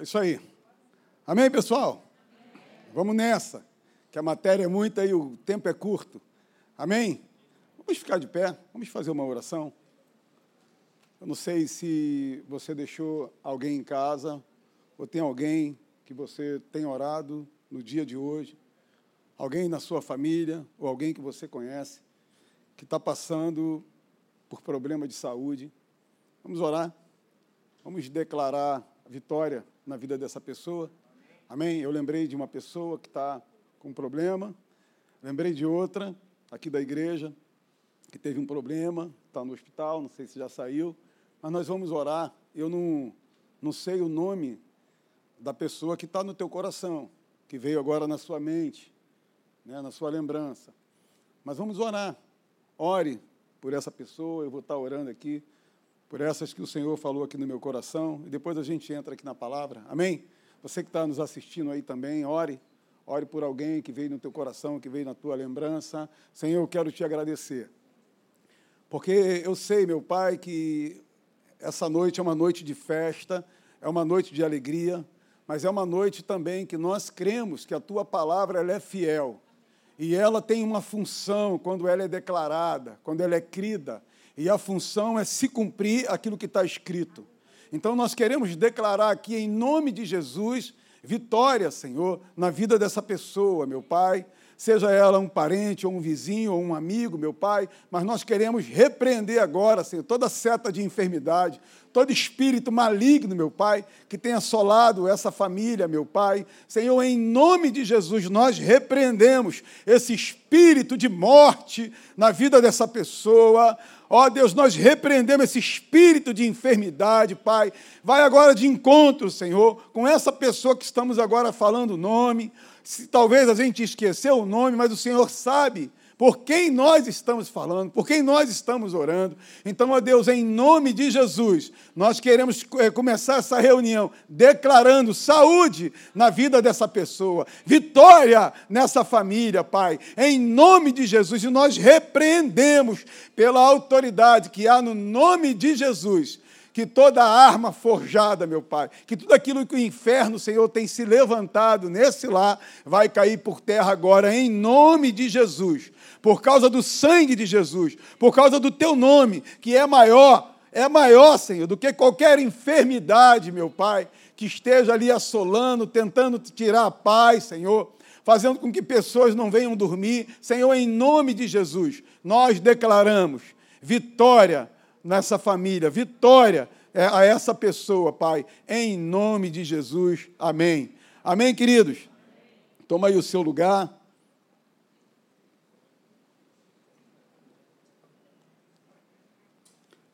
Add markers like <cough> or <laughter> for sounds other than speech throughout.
É isso aí. Amém, pessoal? Vamos nessa, que a matéria é muita e o tempo é curto. Amém? Vamos ficar de pé, vamos fazer uma oração. Eu não sei se você deixou alguém em casa, ou tem alguém que você tem orado no dia de hoje, alguém na sua família, ou alguém que você conhece, que está passando por problema de saúde. Vamos orar, vamos declarar vitória na vida dessa pessoa. Amém? Eu lembrei de uma pessoa que está com problema, lembrei de outra aqui da igreja que teve um problema, está no hospital, não sei se já saiu, mas nós vamos orar. Eu não, não sei o nome da pessoa que está no teu coração, que veio agora na sua mente, né, na sua lembrança. Mas vamos orar. Ore por essa pessoa, eu vou estar orando aqui por essas que o Senhor falou aqui no meu coração, e depois a gente entra aqui na palavra. Amém? Você que está nos assistindo aí também, ore. Ore por alguém que veio no teu coração, que veio na tua lembrança. Senhor, eu quero te agradecer. Porque eu sei, meu Pai, que essa noite é uma noite de festa, é uma noite de alegria, mas é uma noite também que nós cremos que a tua palavra é fiel. E ela tem uma função quando ela é declarada, quando ela é crida. E a função é se cumprir aquilo que está escrito. Então nós queremos declarar aqui, em nome de Jesus, vitória, Senhor, na vida dessa pessoa, meu Pai seja ela um parente, ou um vizinho, ou um amigo, meu Pai, mas nós queremos repreender agora, Senhor, toda seta de enfermidade, todo espírito maligno, meu Pai, que tenha assolado essa família, meu Pai. Senhor, em nome de Jesus, nós repreendemos esse espírito de morte na vida dessa pessoa. Ó Deus, nós repreendemos esse espírito de enfermidade, Pai. Vai agora de encontro, Senhor, com essa pessoa que estamos agora falando o nome. Se, talvez a gente esqueceu o nome, mas o Senhor sabe por quem nós estamos falando, por quem nós estamos orando. Então, ó Deus, em nome de Jesus, nós queremos é, começar essa reunião declarando saúde na vida dessa pessoa, vitória nessa família, Pai, em nome de Jesus. E nós repreendemos pela autoridade que há no nome de Jesus que toda arma forjada, meu Pai, que tudo aquilo que o inferno, Senhor, tem se levantado nesse lar, vai cair por terra agora, em nome de Jesus, por causa do sangue de Jesus, por causa do teu nome, que é maior, é maior, Senhor, do que qualquer enfermidade, meu Pai, que esteja ali assolando, tentando tirar a paz, Senhor fazendo com que pessoas não venham dormir. Senhor, em nome de Jesus, nós declaramos vitória nessa família, vitória é, a essa pessoa, Pai, em nome de Jesus. Amém. Amém, queridos? Toma aí o seu lugar.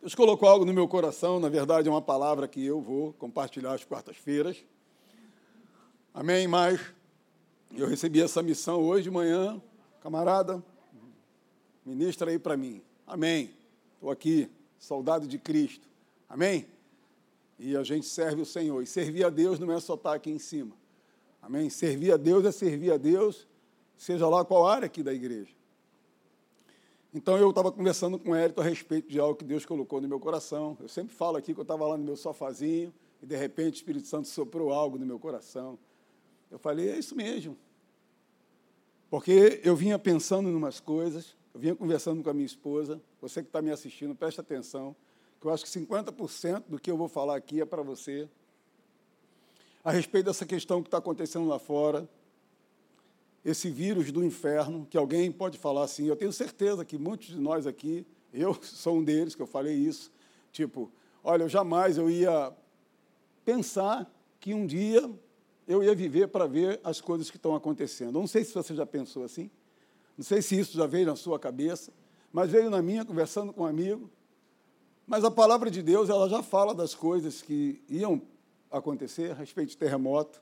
Deus colocou algo no meu coração, na verdade é uma palavra que eu vou compartilhar às quartas-feiras. Amém? Mas eu recebi essa missão hoje de manhã, camarada, ministra aí para mim. Amém. Estou aqui soldado de Cristo. Amém? E a gente serve o Senhor. E servir a Deus não é só estar aqui em cima. Amém? Servir a Deus é servir a Deus, seja lá qual área aqui da igreja. Então eu estava conversando com o Hérito a respeito de algo que Deus colocou no meu coração. Eu sempre falo aqui que eu estava lá no meu sofazinho e de repente o Espírito Santo soprou algo no meu coração. Eu falei, é isso mesmo. Porque eu vinha pensando em umas coisas, eu vinha conversando com a minha esposa, você que está me assistindo, preste atenção, que eu acho que 50% do que eu vou falar aqui é para você, a respeito dessa questão que está acontecendo lá fora, esse vírus do inferno, que alguém pode falar assim, eu tenho certeza que muitos de nós aqui, eu <laughs> sou um deles, que eu falei isso, tipo, olha, eu jamais eu ia pensar que um dia eu ia viver para ver as coisas que estão acontecendo. Eu não sei se você já pensou assim. Não sei se isso já veio na sua cabeça, mas veio na minha conversando com um amigo. Mas a palavra de Deus, ela já fala das coisas que iam acontecer a respeito de terremoto.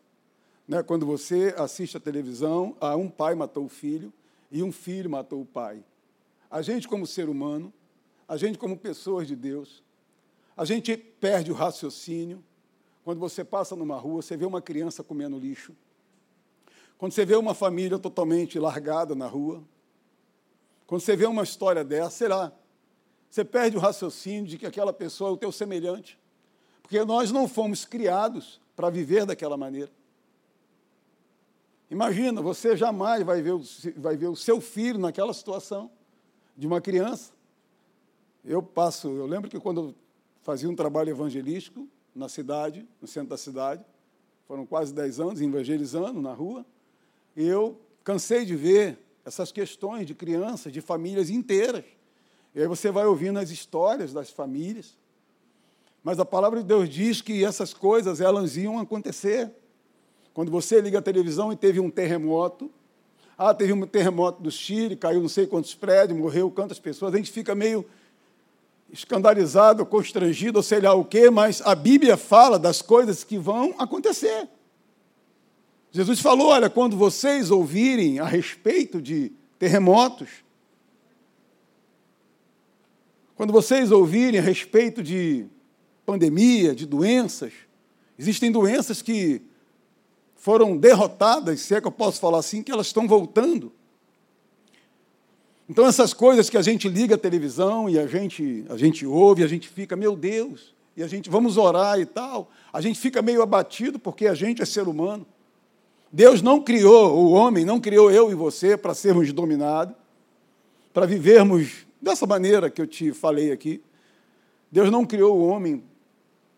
Né? Quando você assiste a televisão, ah, um pai matou o filho e um filho matou o pai. A gente, como ser humano, a gente, como pessoas de Deus, a gente perde o raciocínio. Quando você passa numa rua, você vê uma criança comendo lixo, quando você vê uma família totalmente largada na rua, quando você vê uma história dessa, será? Você perde o raciocínio de que aquela pessoa é o teu semelhante. Porque nós não fomos criados para viver daquela maneira. Imagina, você jamais vai ver, vai ver o seu filho naquela situação de uma criança. Eu passo, eu lembro que quando eu fazia um trabalho evangelístico na cidade, no centro da cidade, foram quase 10 anos evangelizando na rua, e eu cansei de ver essas questões de crianças, de famílias inteiras. E aí você vai ouvindo as histórias das famílias. Mas a palavra de Deus diz que essas coisas elas iam acontecer. Quando você liga a televisão e teve um terremoto, ah, teve um terremoto do Chile, caiu não sei quantos prédios, morreu quantas pessoas, a gente fica meio escandalizado, constrangido, ou sei lá o quê, mas a Bíblia fala das coisas que vão acontecer. Jesus falou: olha, quando vocês ouvirem a respeito de terremotos, quando vocês ouvirem a respeito de pandemia, de doenças, existem doenças que foram derrotadas, se é que eu posso falar assim, que elas estão voltando. Então, essas coisas que a gente liga a televisão e a gente, a gente ouve, a gente fica, meu Deus, e a gente vamos orar e tal, a gente fica meio abatido porque a gente é ser humano. Deus não criou o homem, não criou eu e você para sermos dominados, para vivermos dessa maneira que eu te falei aqui. Deus não criou o homem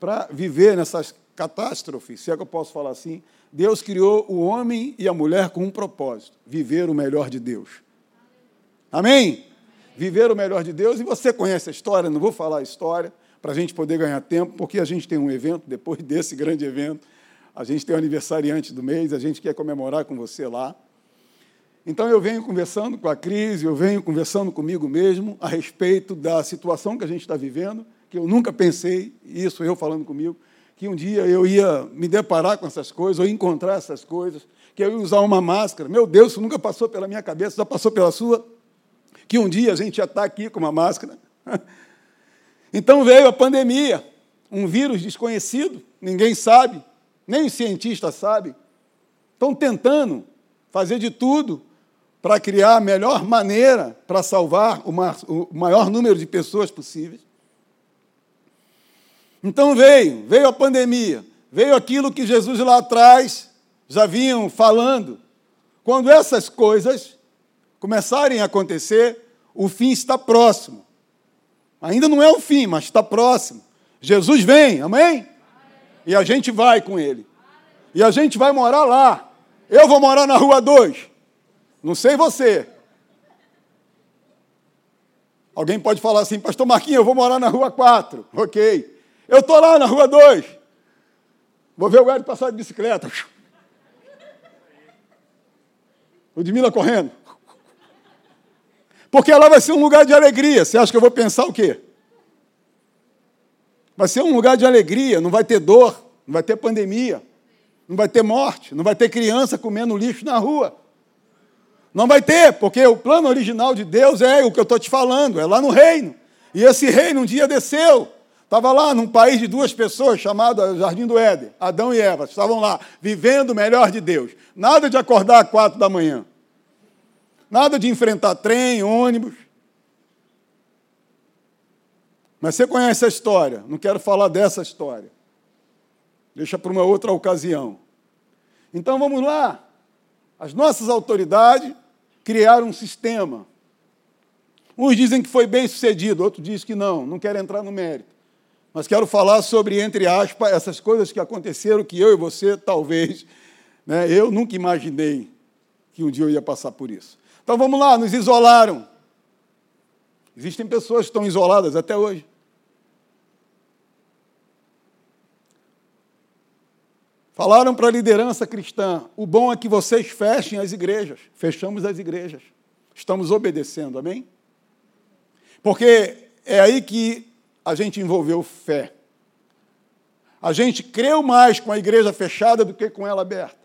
para viver nessas catástrofes, se é que eu posso falar assim, Deus criou o homem e a mulher com um propósito: viver o melhor de Deus. Amém? Viver o melhor de Deus. E você conhece a história, não vou falar a história, para a gente poder ganhar tempo, porque a gente tem um evento, depois <laughs> desse grande evento, a gente tem o aniversariante do mês, a gente quer comemorar com você lá. Então eu venho conversando com a crise, eu venho conversando comigo mesmo a respeito da situação que a gente está vivendo, que eu nunca pensei, isso eu falando comigo, que um dia eu ia me deparar com essas coisas, ou encontrar essas coisas, que eu ia usar uma máscara. Meu Deus, isso nunca passou pela minha cabeça, já passou pela sua? Que um dia a gente ia estar aqui com uma máscara. <laughs> Então veio a pandemia, um vírus desconhecido, ninguém sabe, nem os cientistas sabem. Estão tentando fazer de tudo para criar a melhor maneira para salvar o maior número de pessoas possíveis. Então veio, veio a pandemia, veio aquilo que Jesus lá atrás já vinham falando. Quando essas coisas começarem a acontecer, o fim está próximo. Ainda não é o fim, mas está próximo. Jesus vem, amém? E a gente vai com ele. E a gente vai morar lá. Eu vou morar na rua 2. Não sei você. Alguém pode falar assim, Pastor Marquinhos, eu vou morar na rua 4. Ok. Eu estou lá na rua 2. Vou ver o guarda passar de bicicleta. O Ludmilla correndo. Porque lá vai ser um lugar de alegria. Você acha que eu vou pensar o quê? Vai ser um lugar de alegria, não vai ter dor, não vai ter pandemia, não vai ter morte, não vai ter criança comendo lixo na rua. Não vai ter, porque o plano original de Deus é o que eu estou te falando, é lá no reino. E esse reino um dia desceu. Estava lá num país de duas pessoas chamado Jardim do Éden, Adão e Eva, estavam lá, vivendo o melhor de Deus. Nada de acordar às quatro da manhã. Nada de enfrentar trem, ônibus. Mas você conhece a história, não quero falar dessa história. Deixa para uma outra ocasião. Então vamos lá. As nossas autoridades criaram um sistema. Uns dizem que foi bem sucedido, outros dizem que não, não quero entrar no mérito mas quero falar sobre, entre aspas, essas coisas que aconteceram que eu e você, talvez, né, eu nunca imaginei que um dia eu ia passar por isso. Então vamos lá, nos isolaram. Existem pessoas que estão isoladas até hoje. Falaram para a liderança cristã: o bom é que vocês fechem as igrejas. Fechamos as igrejas. Estamos obedecendo, amém? Porque é aí que a gente envolveu fé. A gente creu mais com a igreja fechada do que com ela aberta.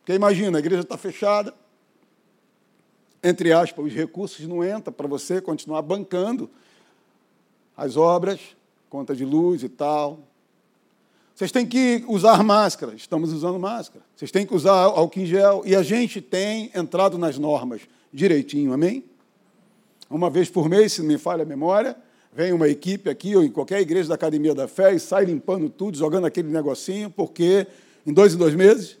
Porque imagina, a igreja está fechada, entre aspas, os recursos não entram para você continuar bancando as obras, conta de luz e tal. Vocês têm que usar máscara, estamos usando máscara. Vocês têm que usar álcool em gel, e a gente tem entrado nas normas direitinho, amém? Uma vez por mês, se não me falha a memória, vem uma equipe aqui, ou em qualquer igreja da Academia da Fé, e sai limpando tudo, jogando aquele negocinho, porque em dois em dois meses?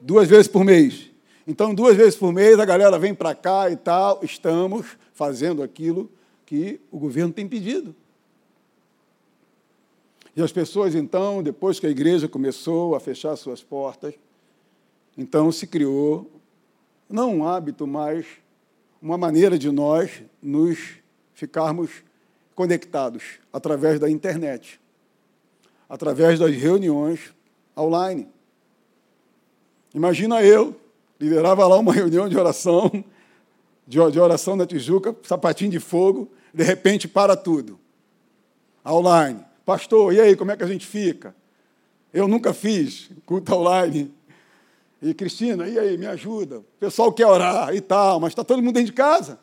Duas vezes por mês. Então, duas vezes por mês, a galera vem para cá e tal, estamos fazendo aquilo que o governo tem pedido. E as pessoas, então, depois que a igreja começou a fechar suas portas, então se criou, não um hábito, mas uma maneira de nós nos ficarmos conectados através da internet, através das reuniões online. Imagina eu, liderava lá uma <laughs> reunião de oração, de oração na Tijuca, sapatinho de fogo, de repente para tudo. Online. Pastor, e aí, como é que a gente fica? Eu nunca fiz culto online. E Cristina, e aí, me ajuda? O pessoal quer orar e tal, mas está todo mundo dentro de casa.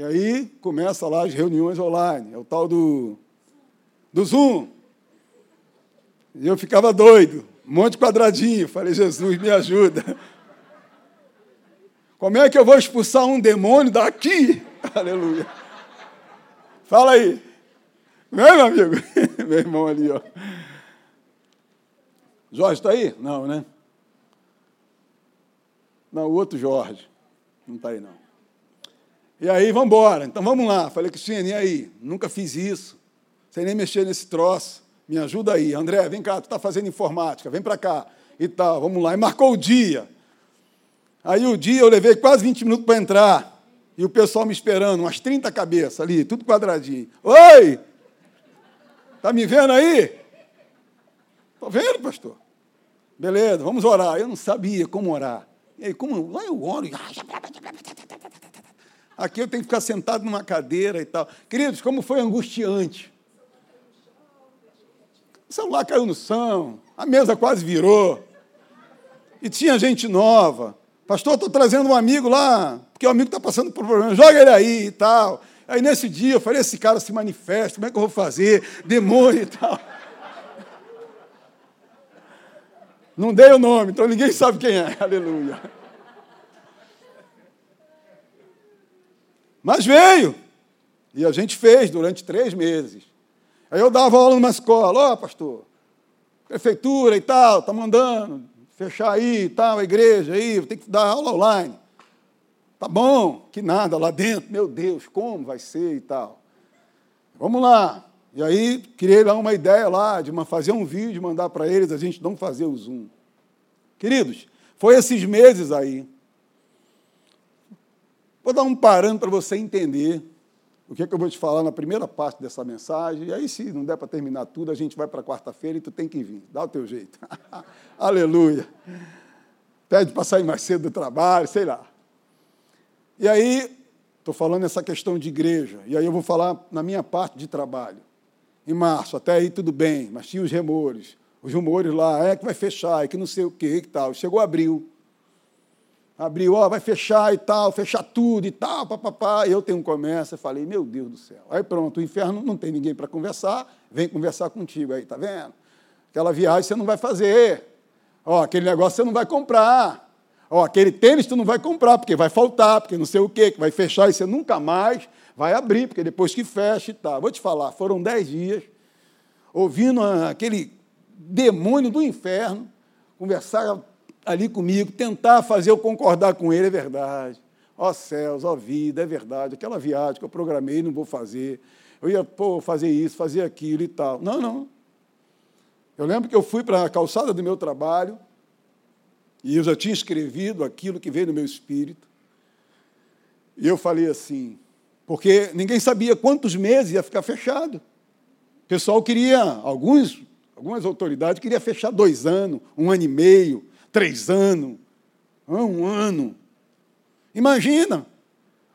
E aí começa lá as reuniões online, é o tal do, do Zoom. E eu ficava doido, um monte de quadradinho. Falei, Jesus, me ajuda. Como é que eu vou expulsar um demônio daqui? <laughs> Aleluia. Fala aí. Não é, meu amigo? <laughs> meu irmão ali, ó. Jorge está aí? Não, né? Não, o outro Jorge. Não está aí, não. E aí, vamos embora. Então, vamos lá. Falei, Cristina, e aí? Nunca fiz isso. Sem nem mexer nesse troço. Me ajuda aí. André, vem cá, tu está fazendo informática. Vem para cá. E tal, vamos lá. E marcou o dia. Aí, o dia, eu levei quase 20 minutos para entrar. E o pessoal me esperando, umas 30 cabeças ali, tudo quadradinho. Oi! Está me vendo aí? Estou vendo, pastor. Beleza, vamos orar. Eu não sabia como orar. E aí, como? Lá eu oro. Aqui eu tenho que ficar sentado numa cadeira e tal. Queridos, como foi angustiante. O celular caiu no chão, a mesa quase virou. E tinha gente nova. Pastor, estou trazendo um amigo lá, porque o amigo está passando por problema. Joga ele aí e tal. Aí nesse dia eu falei, esse cara se manifesta, como é que eu vou fazer? Demônio e tal. Não dei o nome, então ninguém sabe quem é. Aleluia. Mas veio. E a gente fez durante três meses. Aí eu dava aula numa escola, ó, oh, pastor, prefeitura e tal, está mandando fechar aí e tal, a igreja aí, tem que dar aula online. Tá bom, que nada lá dentro, meu Deus, como vai ser e tal. Vamos lá. E aí criei lá uma ideia lá de uma, fazer um vídeo, mandar para eles, a gente não fazer o Zoom. Queridos, foi esses meses aí Vou dar um parâmetro para você entender o que, é que eu vou te falar na primeira parte dessa mensagem. E aí, se não der para terminar tudo, a gente vai para quarta-feira e tu tem que vir. Dá o teu jeito. <laughs> Aleluia. Pede para sair mais cedo do trabalho, sei lá. E aí, estou falando essa questão de igreja. E aí eu vou falar na minha parte de trabalho. Em março, até aí tudo bem, mas tinha os remores. Os rumores lá, é que vai fechar, é que não sei o que e tal. Chegou abril abriu, ó, vai fechar e tal, fechar tudo e tal, papapá. Eu tenho um comércio, eu falei, meu Deus do céu. Aí pronto, o inferno não tem ninguém para conversar, vem conversar contigo aí, tá vendo? Aquela viagem você não vai fazer. Ó, aquele negócio você não vai comprar. Ó, aquele tênis tu não vai comprar, porque vai faltar, porque não sei o quê, que vai fechar e você nunca mais vai abrir, porque depois que fecha e tal. Vou te falar, foram dez dias ouvindo aquele demônio do inferno conversar ali comigo, tentar fazer eu concordar com ele, é verdade. Ó céus, ó vida, é verdade. Aquela viagem que eu programei, não vou fazer. Eu ia pô, fazer isso, fazer aquilo e tal. Não, não. Eu lembro que eu fui para a calçada do meu trabalho e eu já tinha escrevido aquilo que veio no meu espírito. E eu falei assim, porque ninguém sabia quantos meses ia ficar fechado. O pessoal queria, alguns, algumas autoridades queriam fechar dois anos, um ano e meio, três anos, um ano. Imagina,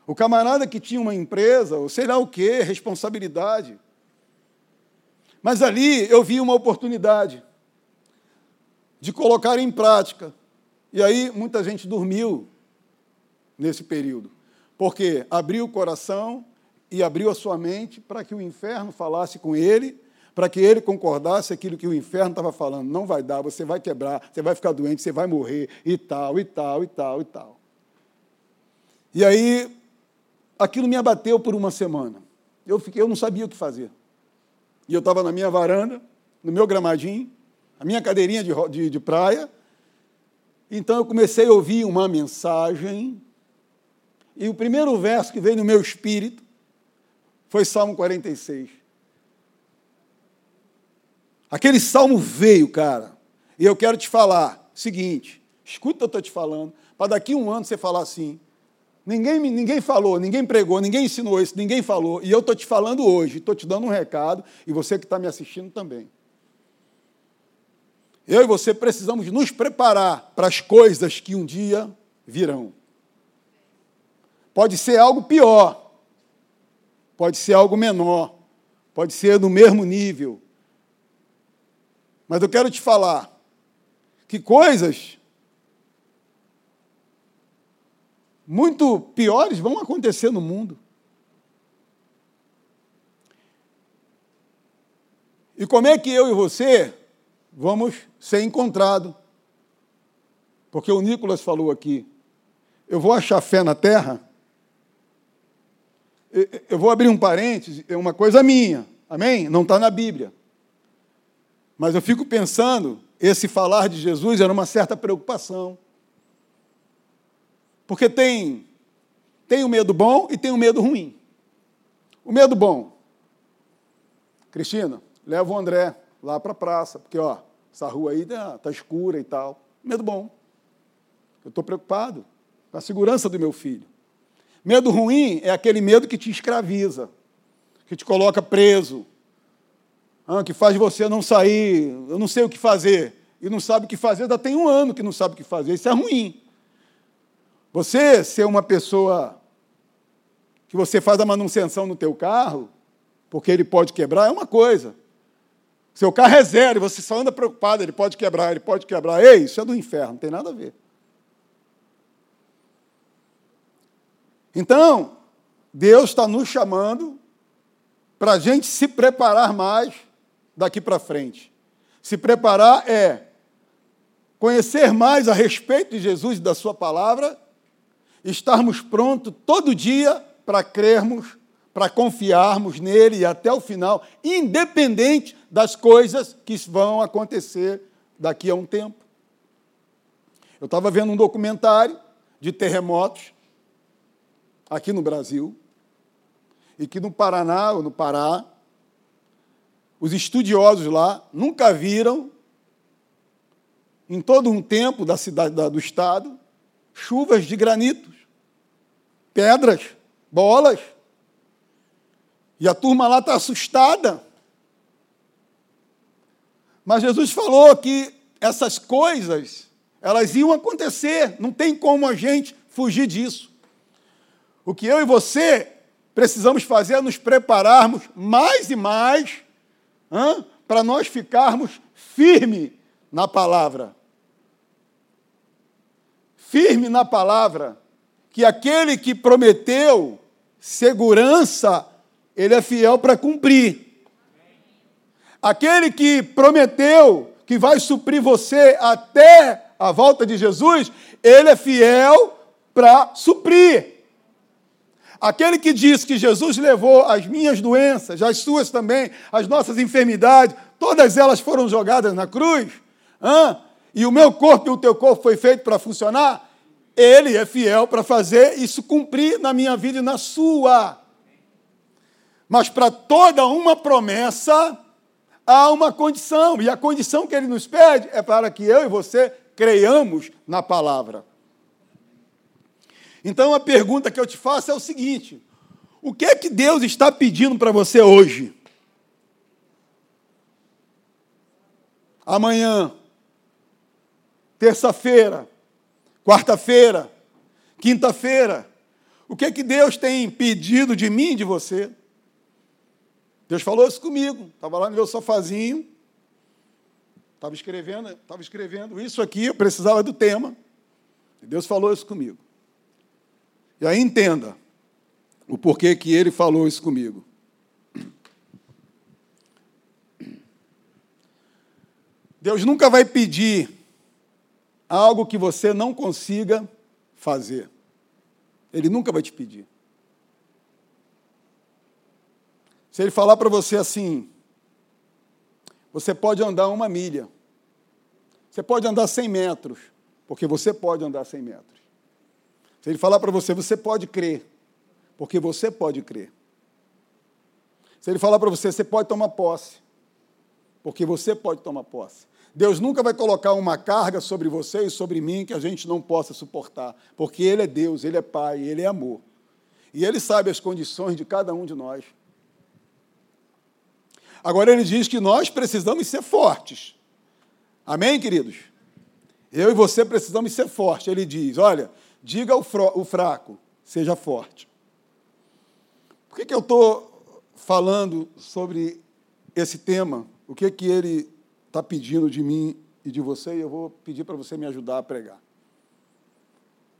o camarada que tinha uma empresa, ou sei lá o quê, responsabilidade. Mas ali eu vi uma oportunidade de colocar em prática. E aí muita gente dormiu nesse período, porque abriu o coração e abriu a sua mente para que o inferno falasse com ele para que ele concordasse aquilo que o inferno estava falando. Não vai dar, você vai quebrar, você vai ficar doente, você vai morrer, e tal, e tal, e tal, e tal. E aí, aquilo me abateu por uma semana. eu fiquei, eu não sabia o que fazer. E eu estava na minha varanda, no meu gramadinho, a minha cadeirinha de, de, de praia. Então eu comecei a ouvir uma mensagem, e o primeiro verso que veio no meu espírito foi Salmo 46. Aquele salmo veio, cara, e eu quero te falar o seguinte: escuta o que eu estou te falando, para daqui a um ano você falar assim. Ninguém, ninguém falou, ninguém pregou, ninguém ensinou isso, ninguém falou. E eu estou te falando hoje, estou te dando um recado, e você que está me assistindo também. Eu e você precisamos nos preparar para as coisas que um dia virão. Pode ser algo pior, pode ser algo menor, pode ser no mesmo nível. Mas eu quero te falar que coisas muito piores vão acontecer no mundo. E como é que eu e você vamos ser encontrados? Porque o Nicolas falou aqui, eu vou achar fé na terra? Eu vou abrir um parênteses, é uma coisa minha, amém? Não está na Bíblia. Mas eu fico pensando, esse falar de Jesus era uma certa preocupação. Porque tem, tem o medo bom e tem o medo ruim. O medo bom. Cristina, leva o André lá para a praça, porque ó, essa rua aí está tá escura e tal. Medo bom. Eu estou preocupado com a segurança do meu filho. Medo ruim é aquele medo que te escraviza, que te coloca preso, que faz você não sair, eu não sei o que fazer, e não sabe o que fazer, ainda tem um ano que não sabe o que fazer. Isso é ruim. Você ser uma pessoa que você faz a manutenção no teu carro, porque ele pode quebrar, é uma coisa. Seu carro é zero, você só anda preocupado, ele pode quebrar, ele pode quebrar. Ei, isso é do inferno, não tem nada a ver. Então, Deus está nos chamando para a gente se preparar mais daqui para frente. Se preparar é conhecer mais a respeito de Jesus e da Sua palavra estarmos prontos todo dia para crermos, para confiarmos nele e até o final, independente das coisas que vão acontecer daqui a um tempo. Eu estava vendo um documentário de terremotos aqui no Brasil, e que no Paraná ou no Pará, os estudiosos lá nunca viram, em todo um tempo da cidade do estado, chuvas de granitos pedras, bolas. E a turma lá está assustada. Mas Jesus falou que essas coisas, elas iam acontecer, não tem como a gente fugir disso. O que eu e você precisamos fazer é nos prepararmos mais e mais para nós ficarmos firme na palavra. Firme na palavra que aquele que prometeu segurança, ele é fiel para cumprir. Aquele que prometeu que vai suprir você até a volta de Jesus, ele é fiel para suprir. Aquele que diz que Jesus levou as minhas doenças, as suas também, as nossas enfermidades, todas elas foram jogadas na cruz, e o meu corpo e o teu corpo foi feito para funcionar, ele é fiel para fazer isso cumprir na minha vida e na sua. Mas para toda uma promessa, há uma condição, e a condição que ele nos pede é para que eu e você creiamos na palavra. Então a pergunta que eu te faço é o seguinte: o que é que Deus está pedindo para você hoje? Amanhã, terça-feira, quarta-feira, quinta-feira. O que é que Deus tem pedido de mim de você? Deus falou isso comigo. Estava lá no meu sofazinho, estava escrevendo, estava escrevendo isso aqui, eu precisava do tema. E Deus falou isso comigo. E aí entenda o porquê que ele falou isso comigo. Deus nunca vai pedir algo que você não consiga fazer. Ele nunca vai te pedir. Se ele falar para você assim, você pode andar uma milha, você pode andar 100 metros, porque você pode andar 100 metros. Se ele falar para você, você pode crer, porque você pode crer. Se ele falar para você, você pode tomar posse, porque você pode tomar posse. Deus nunca vai colocar uma carga sobre você e sobre mim que a gente não possa suportar, porque Ele é Deus, Ele é Pai, Ele é amor. E Ele sabe as condições de cada um de nós. Agora Ele diz que nós precisamos ser fortes. Amém, queridos? Eu e você precisamos ser fortes. Ele diz: olha, diga ao fraco, seja forte. Por que, que eu estou falando sobre esse tema? O que, que ele está pedindo de mim e de você? E eu vou pedir para você me ajudar a pregar.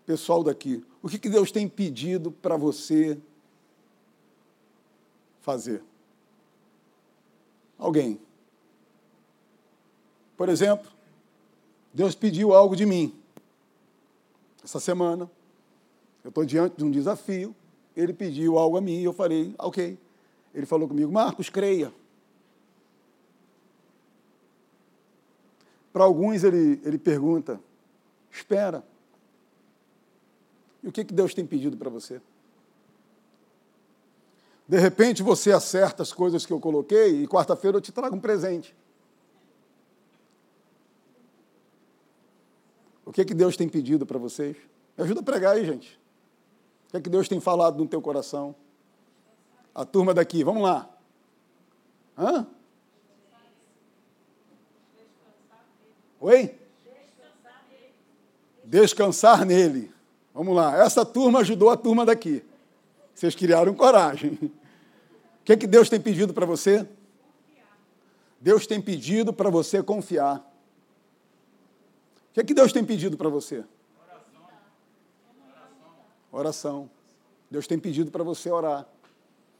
Pessoal daqui, o que, que Deus tem pedido para você fazer? Alguém. Por exemplo, Deus pediu algo de mim. Essa semana, eu estou diante de um desafio, ele pediu algo a mim e eu falei, ok. Ele falou comigo, Marcos, creia. Para alguns ele, ele pergunta, espera. E o que, que Deus tem pedido para você? De repente você acerta as coisas que eu coloquei e quarta-feira eu te trago um presente. O que, que Deus tem pedido para vocês? Me ajuda a pregar aí, gente. O que, que Deus tem falado no teu coração? A turma daqui, vamos lá. Hã? Oi? Descansar nele. Vamos lá. Essa turma ajudou a turma daqui. Vocês criaram coragem. O que, é que Deus tem pedido para você? Deus tem pedido para você confiar. Que, é que Deus tem pedido para você? Oração. Deus tem pedido para você orar.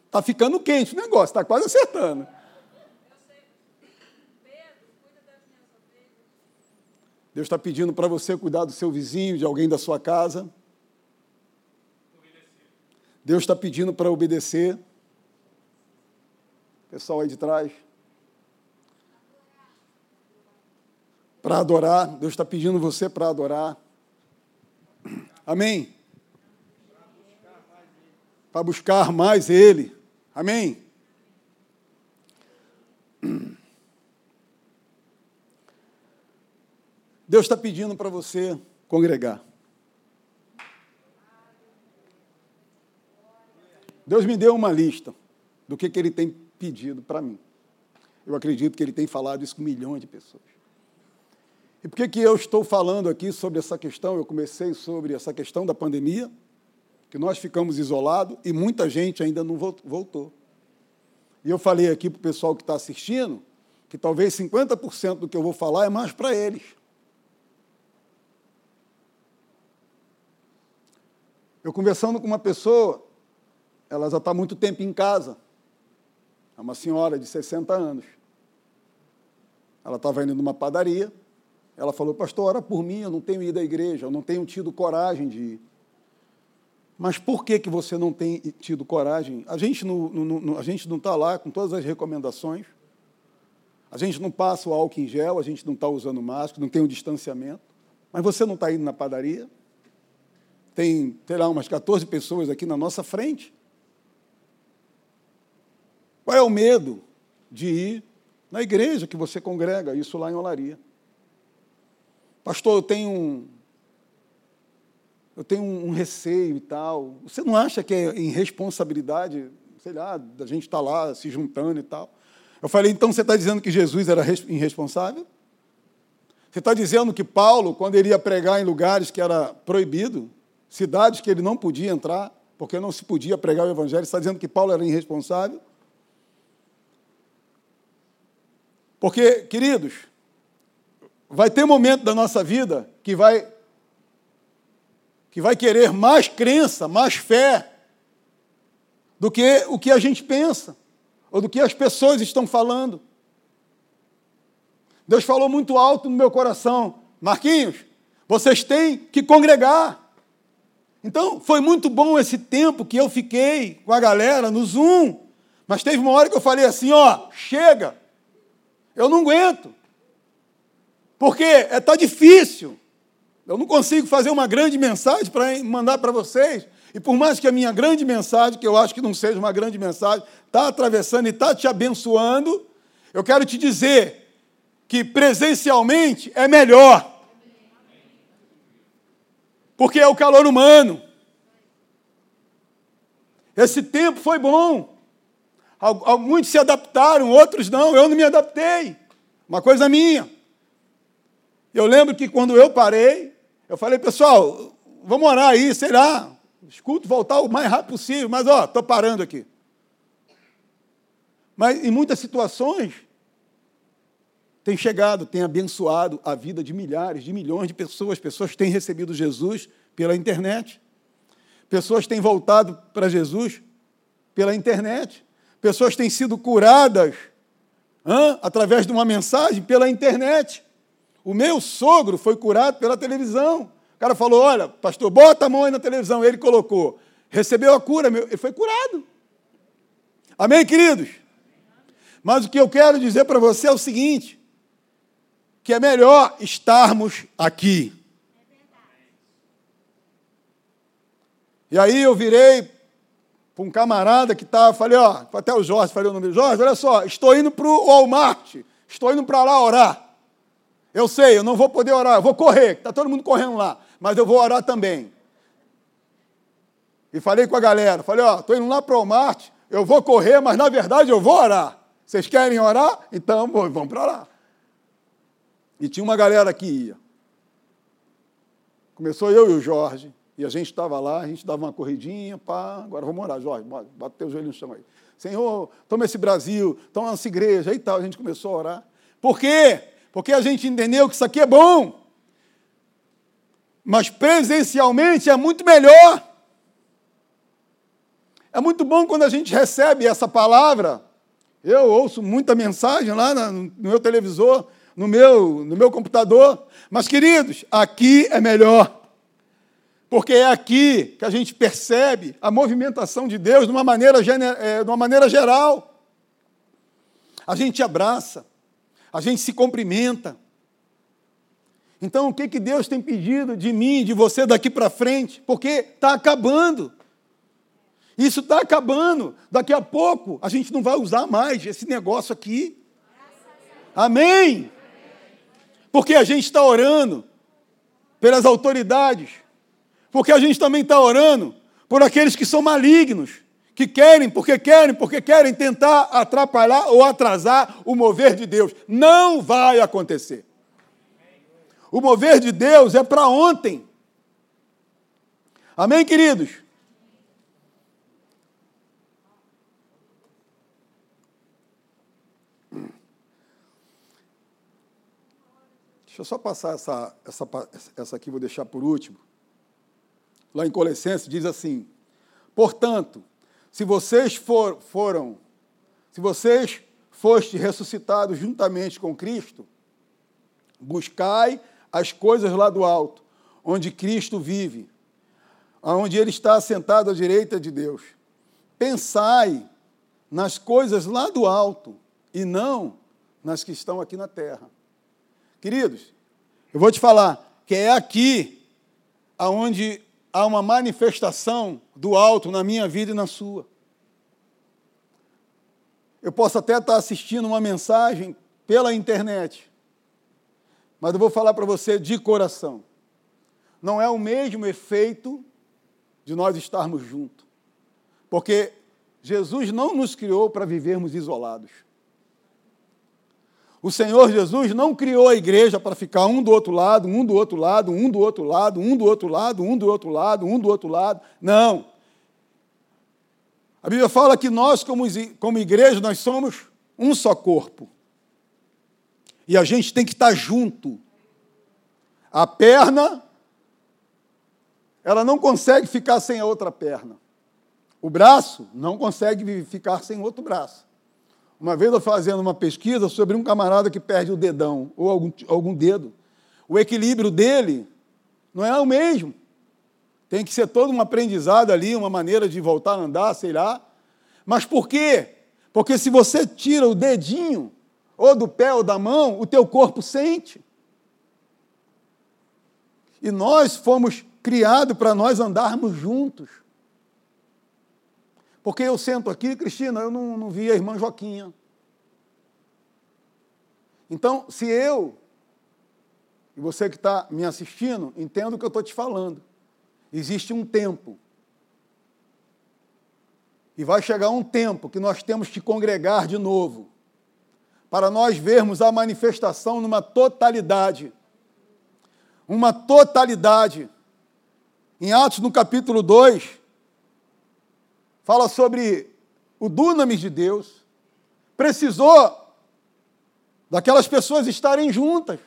Está ficando quente o negócio, está quase acertando. Deus está pedindo para você cuidar do seu vizinho, de alguém da sua casa. Deus está pedindo para obedecer. Pessoal aí de trás. Para adorar. Deus está pedindo você para adorar. Amém? Para buscar mais Ele. Amém? Deus está pedindo para você congregar. Deus me deu uma lista do que, que Ele tem pedido para mim. Eu acredito que Ele tem falado isso com milhões de pessoas. E por que, que eu estou falando aqui sobre essa questão? Eu comecei sobre essa questão da pandemia, que nós ficamos isolados e muita gente ainda não voltou. E eu falei aqui para o pessoal que está assistindo que talvez 50% do que eu vou falar é mais para eles. Eu conversando com uma pessoa, ela já está muito tempo em casa. É uma senhora de 60 anos. Ela estava indo numa padaria. Ela falou, pastor, ora por mim, eu não tenho ido à igreja, eu não tenho tido coragem de ir. Mas por que, que você não tem tido coragem? A gente não a gente não está lá com todas as recomendações. A gente não passa o álcool em gel, a gente não está usando máscara, não tem o distanciamento. Mas você não está indo na padaria? Tem, sei lá, umas 14 pessoas aqui na nossa frente. Qual é o medo de ir na igreja que você congrega, isso lá em Olaria? Pastor, eu tenho um, eu tenho um receio e tal. Você não acha que é irresponsabilidade, sei lá, da gente estar lá se juntando e tal? Eu falei, então você está dizendo que Jesus era irresponsável? Você está dizendo que Paulo, quando ele ia pregar em lugares que era proibido, cidades que ele não podia entrar, porque não se podia pregar o evangelho, está dizendo que Paulo era irresponsável? Porque, queridos, vai ter momento da nossa vida que vai que vai querer mais crença, mais fé do que o que a gente pensa ou do que as pessoas estão falando. Deus falou muito alto no meu coração, Marquinhos, vocês têm que congregar. Então, foi muito bom esse tempo que eu fiquei com a galera no Zoom, Mas teve uma hora que eu falei assim: ó, chega, eu não aguento. Porque está é, tá difícil. Eu não consigo fazer uma grande mensagem para mandar para vocês. E por mais que a minha grande mensagem, que eu acho que não seja uma grande mensagem, está atravessando e está te abençoando, eu quero te dizer que presencialmente é melhor. Porque é o calor humano. Esse tempo foi bom. Muitos se adaptaram, outros não. Eu não me adaptei. Uma coisa minha. Eu lembro que quando eu parei, eu falei, pessoal, vamos orar aí, sei lá, escuto voltar o mais rápido possível, mas ó, estou parando aqui. Mas em muitas situações, tem chegado, tem abençoado a vida de milhares, de milhões de pessoas. Pessoas têm recebido Jesus pela internet. Pessoas têm voltado para Jesus pela internet. Pessoas têm sido curadas hã, através de uma mensagem pela internet. O meu sogro foi curado pela televisão. O cara falou: Olha, pastor, bota a mão aí na televisão. Ele colocou. Recebeu a cura, ele foi curado. Amém, queridos? Mas o que eu quero dizer para você é o seguinte: que é melhor estarmos aqui. E aí eu virei para um camarada que estava, falei, ó, até o Jorge, falei o nome dele, Jorge, olha só, estou indo para o Walmart, estou indo para lá orar. Eu sei, eu não vou poder orar, eu vou correr, está todo mundo correndo lá, mas eu vou orar também. E falei com a galera, falei, ó, estou indo lá para o Walmart, eu vou correr, mas na verdade eu vou orar. Vocês querem orar? Então vamos para lá. E tinha uma galera que ia. Começou eu e o Jorge, e a gente estava lá, a gente dava uma corridinha, pá, agora vamos orar, Jorge, bota teu joelho no chão aí. Senhor, toma esse Brasil, toma essa igreja e tal. A gente começou a orar. Por quê? Porque a gente entendeu que isso aqui é bom. Mas presencialmente é muito melhor. É muito bom quando a gente recebe essa palavra. Eu ouço muita mensagem lá no meu televisor, no meu, no meu computador. Mas, queridos, aqui é melhor. Porque é aqui que a gente percebe a movimentação de Deus de uma maneira, é, de uma maneira geral. A gente abraça, a gente se cumprimenta. Então, o que, que Deus tem pedido de mim, de você daqui para frente? Porque está acabando. Isso está acabando. Daqui a pouco a gente não vai usar mais esse negócio aqui. Amém? Porque a gente está orando pelas autoridades porque a gente também está orando por aqueles que são malignos, que querem, porque querem, porque querem tentar atrapalhar ou atrasar o mover de Deus. Não vai acontecer. O mover de Deus é para ontem. Amém, queridos? Deixa eu só passar essa, essa, essa aqui, vou deixar por último lá em Colossenses, diz assim: Portanto, se vocês for, foram, se vocês foste ressuscitados juntamente com Cristo, buscai as coisas lá do alto, onde Cristo vive, onde Ele está assentado à direita de Deus. Pensai nas coisas lá do alto e não nas que estão aqui na terra. Queridos, eu vou te falar que é aqui aonde há uma manifestação do alto na minha vida e na sua. Eu posso até estar assistindo uma mensagem pela internet, mas eu vou falar para você de coração. Não é o mesmo efeito de nós estarmos juntos, porque Jesus não nos criou para vivermos isolados. O Senhor Jesus não criou a igreja para ficar um do outro lado, um do outro lado, um do outro lado, um do outro lado, um do outro lado, um do outro lado. Não. A Bíblia fala que nós, como, igreja, nós somos um só corpo. E a gente tem que estar junto. A perna, ela não consegue ficar sem a outra perna. O braço não consegue ficar sem outro braço. Uma vez eu fazendo uma pesquisa sobre um camarada que perde o dedão ou algum, algum dedo. O equilíbrio dele não é o mesmo. Tem que ser todo um aprendizado ali, uma maneira de voltar a andar, sei lá. Mas por quê? Porque se você tira o dedinho, ou do pé ou da mão, o teu corpo sente. E nós fomos criados para nós andarmos juntos. Porque eu sento aqui, Cristina, eu não, não vi a irmã Joaquinha. Então, se eu, e você que está me assistindo, entenda o que eu estou te falando. Existe um tempo e vai chegar um tempo que nós temos que congregar de novo, para nós vermos a manifestação numa totalidade. Uma totalidade. Em Atos, no capítulo 2, fala sobre o dunamis de Deus. Precisou daquelas pessoas estarem juntas,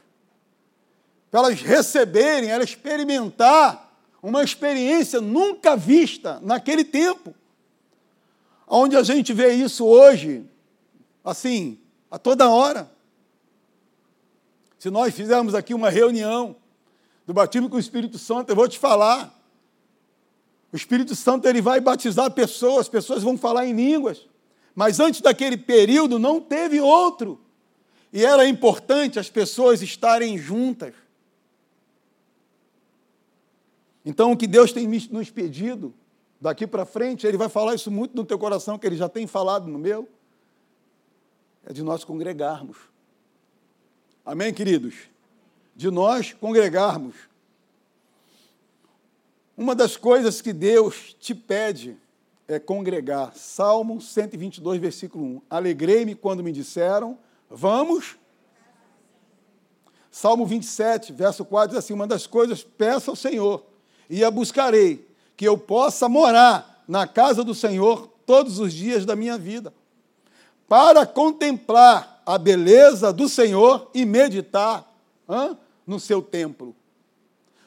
para elas receberem, elas experimentar uma experiência nunca vista naquele tempo onde a gente vê isso hoje, assim, a toda hora. Se nós fizermos aqui uma reunião do batismo com o Espírito Santo, eu vou te falar. O Espírito Santo ele vai batizar pessoas, as pessoas vão falar em línguas. Mas antes daquele período não teve outro. E era importante as pessoas estarem juntas. Então, o que Deus tem nos pedido daqui para frente, ele vai falar isso muito no teu coração, que ele já tem falado no meu, é de nós congregarmos. Amém, queridos? De nós congregarmos. Uma das coisas que Deus te pede é congregar. Salmo 122, versículo 1. Alegrei-me quando me disseram, vamos. Salmo 27, verso 4 diz assim: Uma das coisas, peça ao Senhor, e a buscarei, que eu possa morar na casa do Senhor todos os dias da minha vida, para contemplar a beleza do Senhor e meditar no seu templo.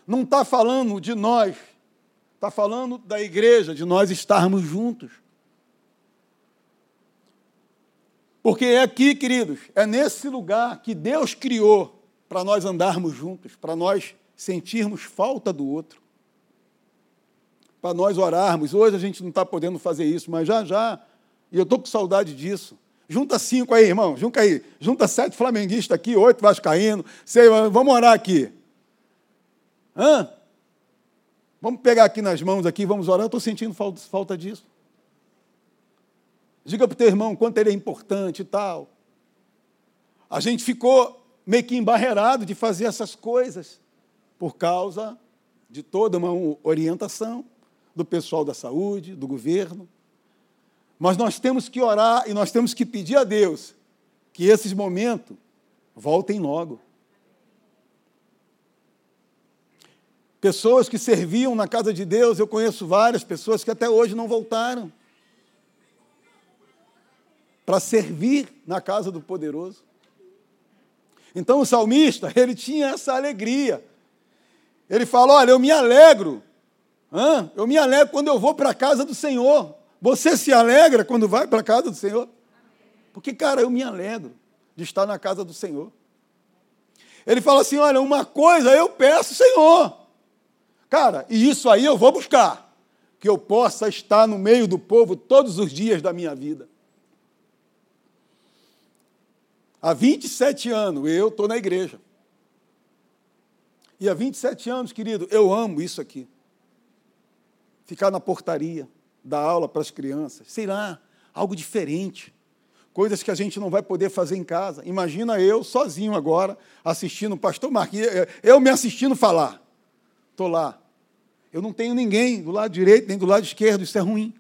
Não está falando de nós, está falando da igreja, de nós estarmos juntos. Porque é aqui, queridos, é nesse lugar que Deus criou para nós andarmos juntos, para nós sentirmos falta do outro para nós orarmos. Hoje a gente não está podendo fazer isso, mas já já, e eu estou com saudade disso. Junta cinco aí, irmão, junta aí. Junta sete flamenguistas aqui, oito vascaínos. Sei, vamos orar aqui. Hã? Vamos pegar aqui nas mãos aqui, vamos orar. Eu estou sentindo falta, disso. Diga para o teu irmão quanto ele é importante e tal. A gente ficou meio que embarreirado de fazer essas coisas por causa de toda uma orientação do pessoal da saúde, do governo. Mas nós temos que orar e nós temos que pedir a Deus que esses momentos voltem logo. Pessoas que serviam na casa de Deus, eu conheço várias pessoas que até hoje não voltaram para servir na casa do poderoso. Então o salmista, <laughs> ele tinha essa alegria. Ele fala: Olha, eu me alegro Hã? Eu me alegro quando eu vou para a casa do Senhor. Você se alegra quando vai para a casa do Senhor? Porque, cara, eu me alegro de estar na casa do Senhor. Ele fala assim: olha, uma coisa eu peço, Senhor. Cara, e isso aí eu vou buscar. Que eu possa estar no meio do povo todos os dias da minha vida. Há 27 anos eu estou na igreja. E há 27 anos, querido, eu amo isso aqui ficar na portaria, dar aula para as crianças, sei lá, algo diferente. Coisas que a gente não vai poder fazer em casa. Imagina eu sozinho agora, assistindo o pastor Marquinhos, eu me assistindo falar. Estou lá. Eu não tenho ninguém do lado direito nem do lado esquerdo, isso é ruim.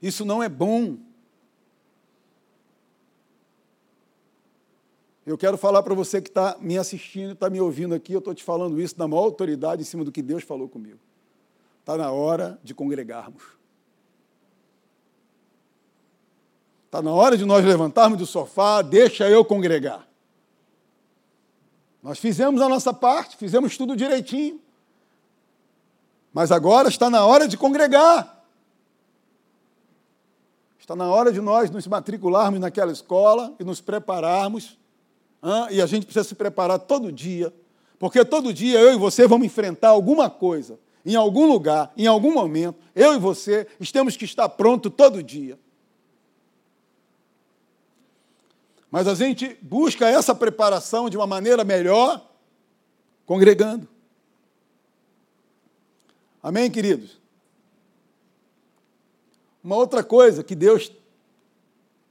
Isso não é bom. Eu quero falar para você que está me assistindo, está me ouvindo aqui, eu estou te falando isso da maior autoridade em cima do que Deus falou comigo. Está na hora de congregarmos. Está na hora de nós levantarmos do sofá, deixa eu congregar. Nós fizemos a nossa parte, fizemos tudo direitinho. Mas agora está na hora de congregar. Está na hora de nós nos matricularmos naquela escola e nos prepararmos. E a gente precisa se preparar todo dia, porque todo dia eu e você vamos enfrentar alguma coisa em algum lugar, em algum momento, eu e você, temos que estar pronto todo dia. Mas a gente busca essa preparação de uma maneira melhor congregando. Amém, queridos? Uma outra coisa que Deus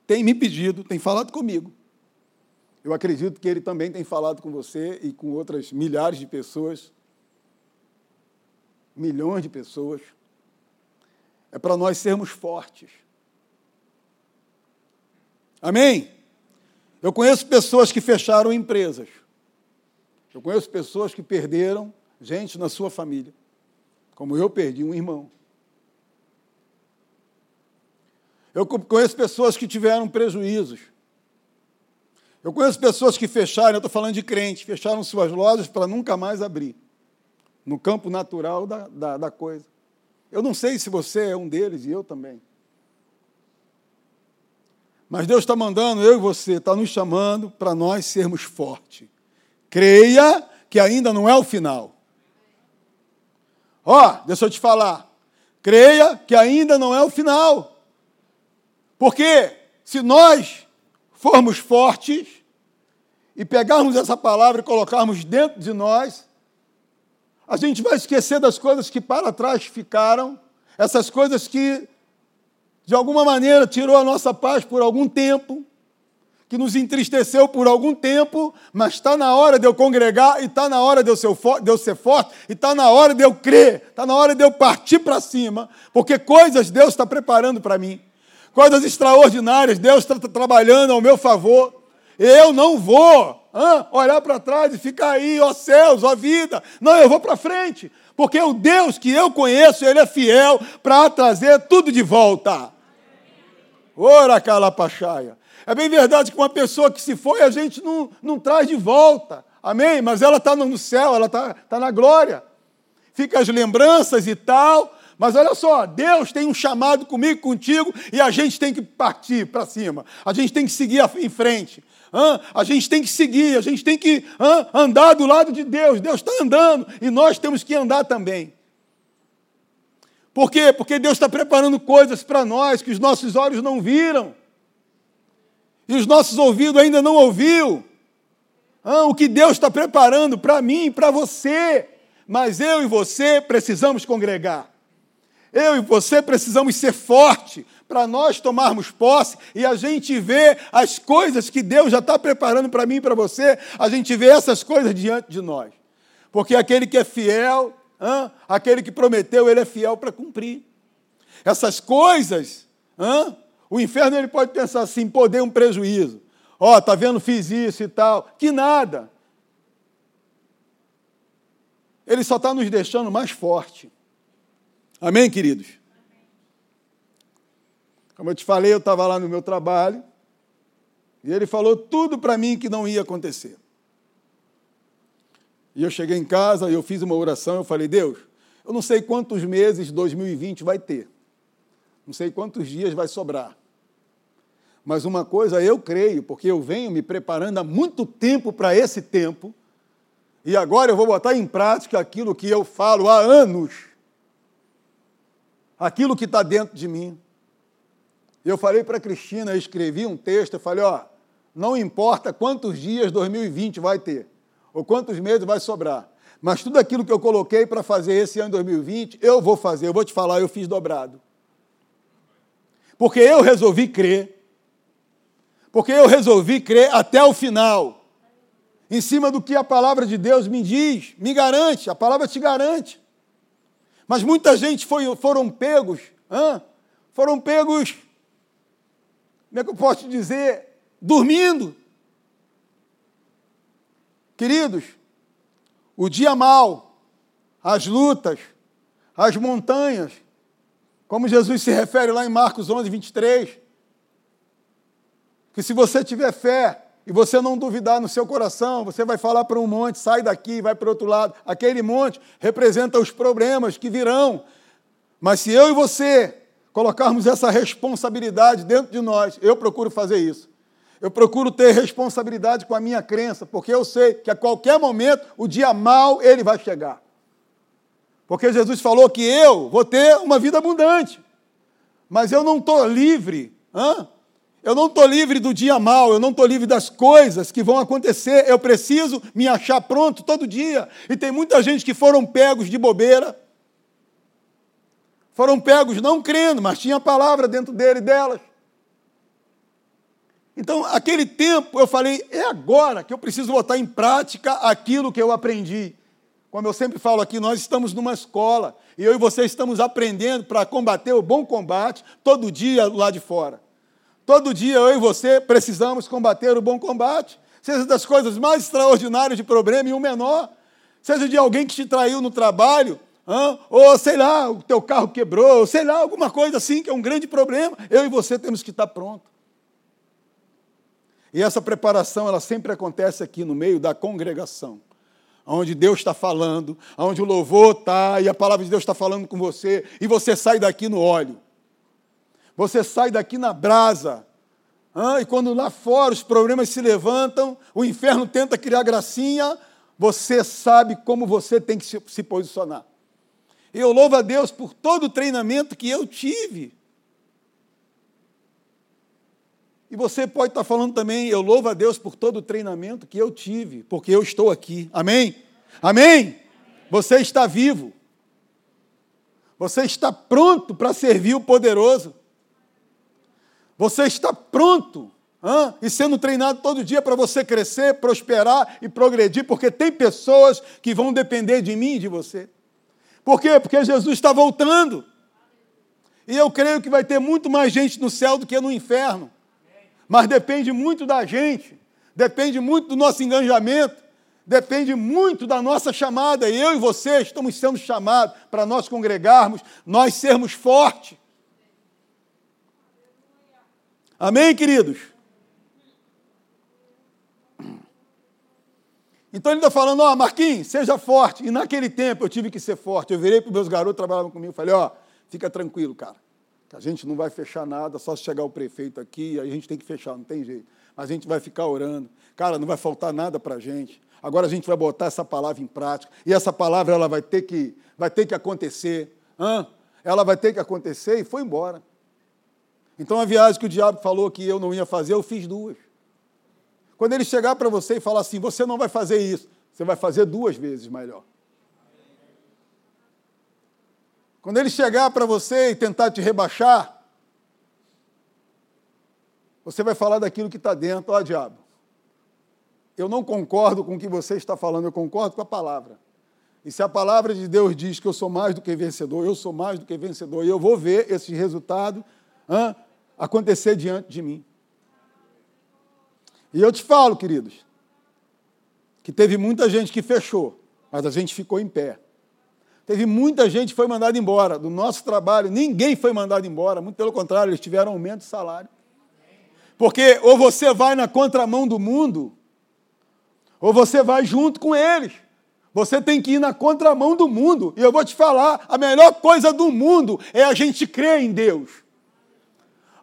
tem me pedido, tem falado comigo. Eu acredito que Ele também tem falado com você e com outras milhares de pessoas, milhões de pessoas. É para nós sermos fortes. Amém? Eu conheço pessoas que fecharam empresas. Eu conheço pessoas que perderam gente na sua família, como eu perdi um irmão. Eu conheço pessoas que tiveram prejuízos. Eu conheço pessoas que fecharam, eu estou falando de crente, fecharam suas lojas para nunca mais abrir, no campo natural da, da, da coisa. Eu não sei se você é um deles e eu também. Mas Deus está mandando, eu e você, está nos chamando para nós sermos fortes. Creia que ainda não é o final. Ó, oh, deixa eu te falar. Creia que ainda não é o final. Porque se nós formos fortes e pegarmos essa palavra e colocarmos dentro de nós, a gente vai esquecer das coisas que para trás ficaram, essas coisas que de alguma maneira tirou a nossa paz por algum tempo, que nos entristeceu por algum tempo, mas está na hora de eu congregar, e está na hora de eu, ser, forte, e está na hora de eu crer, está na hora de eu partir para cima, porque coisas Deus está preparando para mim, coisas extraordinárias Deus está trabalhando ao meu favor. Eu não vou olhar para trás e ficar aí, ó céus, ó vida. Não, eu vou para frente, porque o Deus que eu conheço, Ele é fiel para trazer tudo de volta. Ora, calapachaia. É bem verdade que uma pessoa que se foi, a gente não, não traz de volta. Amém? Mas ela está no céu, ela está tá na glória. Fica as lembranças e tal. Mas olha só, Deus tem um chamado comigo, contigo, e a gente tem que partir para cima. A gente tem que seguir em frente. A gente tem que seguir, a gente tem que andar do lado de Deus. Deus está andando e nós temos que andar também. Por quê? Porque Deus está preparando coisas para nós que os nossos olhos não viram e os nossos ouvidos ainda não ouviu. Ah, o que Deus está preparando para mim e para você. Mas eu e você precisamos congregar. Eu e você precisamos ser forte para nós tomarmos posse e a gente ver as coisas que Deus já está preparando para mim e para você, a gente vê essas coisas diante de nós. Porque aquele que é fiel, ah, aquele que prometeu, ele é fiel para cumprir. Essas coisas, ah, o inferno ele pode pensar assim, pô, dei um prejuízo. Ó, oh, tá vendo, fiz isso e tal. Que nada. Ele só está nos deixando mais forte. Amém, queridos? Como eu te falei, eu estava lá no meu trabalho e ele falou tudo para mim que não ia acontecer. E eu cheguei em casa e eu fiz uma oração, eu falei, Deus, eu não sei quantos meses 2020 vai ter. Não sei quantos dias vai sobrar. Mas uma coisa eu creio, porque eu venho me preparando há muito tempo para esse tempo, e agora eu vou botar em prática aquilo que eu falo há anos, aquilo que está dentro de mim. Eu falei para a Cristina, eu escrevi um texto, eu falei, ó, não importa quantos dias 2020 vai ter, ou quantos meses vai sobrar, mas tudo aquilo que eu coloquei para fazer esse ano 2020, eu vou fazer, eu vou te falar, eu fiz dobrado. Porque eu resolvi crer porque eu resolvi crer até o final, em cima do que a palavra de Deus me diz, me garante, a palavra te garante. Mas muita gente foi, foram pegos, foram pegos, como é que eu posso dizer, dormindo. Queridos, o dia mal, as lutas, as montanhas, como Jesus se refere lá em Marcos 11, 23, que se você tiver fé e você não duvidar no seu coração, você vai falar para um monte, sai daqui, vai para outro lado. Aquele monte representa os problemas que virão. Mas se eu e você colocarmos essa responsabilidade dentro de nós, eu procuro fazer isso. Eu procuro ter responsabilidade com a minha crença, porque eu sei que a qualquer momento o dia mal ele vai chegar. Porque Jesus falou que eu vou ter uma vida abundante, mas eu não estou livre. Hã? Eu não estou livre do dia mal, eu não estou livre das coisas que vão acontecer. Eu preciso me achar pronto todo dia. E tem muita gente que foram pegos de bobeira. Foram pegos não crendo, mas tinha a palavra dentro dele e delas. Então, aquele tempo, eu falei, é agora que eu preciso botar em prática aquilo que eu aprendi. Como eu sempre falo aqui, nós estamos numa escola e eu e você estamos aprendendo para combater o bom combate todo dia lá de fora. Todo dia eu e você precisamos combater o bom combate, seja das coisas mais extraordinárias de problema e um menor, seja de alguém que te traiu no trabalho, ou sei lá, o teu carro quebrou, ou sei lá, alguma coisa assim que é um grande problema. Eu e você temos que estar pronto. E essa preparação, ela sempre acontece aqui no meio da congregação onde Deus está falando, onde o louvor está e a palavra de Deus está falando com você, e você sai daqui no óleo. Você sai daqui na brasa. Ah, e quando lá fora os problemas se levantam, o inferno tenta criar gracinha, você sabe como você tem que se, se posicionar. Eu louvo a Deus por todo o treinamento que eu tive. E você pode estar falando também, eu louvo a Deus por todo o treinamento que eu tive, porque eu estou aqui. Amém? Amém? Você está vivo. Você está pronto para servir o poderoso. Você está pronto e sendo treinado todo dia para você crescer, prosperar e progredir, porque tem pessoas que vão depender de mim e de você. Por quê? Porque Jesus está voltando. E eu creio que vai ter muito mais gente no céu do que no inferno mas depende muito da gente, depende muito do nosso engajamento, depende muito da nossa chamada. Eu e você estamos sendo chamados para nós congregarmos, nós sermos fortes. Amém, queridos? Então ele está falando, ó, Marquinhos, seja forte. E naquele tempo eu tive que ser forte. Eu virei para os meus garotos trabalhavam comigo falei, ó, fica tranquilo, cara que a gente não vai fechar nada, só se chegar o prefeito aqui, a gente tem que fechar, não tem jeito. Mas a gente vai ficar orando. Cara, não vai faltar nada para a gente. Agora a gente vai botar essa palavra em prática. E essa palavra ela vai ter que, vai ter que acontecer. Hã? Ela vai ter que acontecer e foi embora. Então a viagem que o diabo falou que eu não ia fazer, eu fiz duas. Quando ele chegar para você e falar assim, você não vai fazer isso, você vai fazer duas vezes melhor. Quando ele chegar para você e tentar te rebaixar, você vai falar daquilo que está dentro. Ó, oh, diabo, eu não concordo com o que você está falando, eu concordo com a palavra. E se a palavra de Deus diz que eu sou mais do que vencedor, eu sou mais do que vencedor, e eu vou ver esse resultado hein, acontecer diante de mim. E eu te falo, queridos, que teve muita gente que fechou, mas a gente ficou em pé. Teve muita gente que foi mandada embora do nosso trabalho, ninguém foi mandado embora, muito pelo contrário, eles tiveram aumento de salário. Porque ou você vai na contramão do mundo, ou você vai junto com eles. Você tem que ir na contramão do mundo. E eu vou te falar: a melhor coisa do mundo é a gente crer em Deus.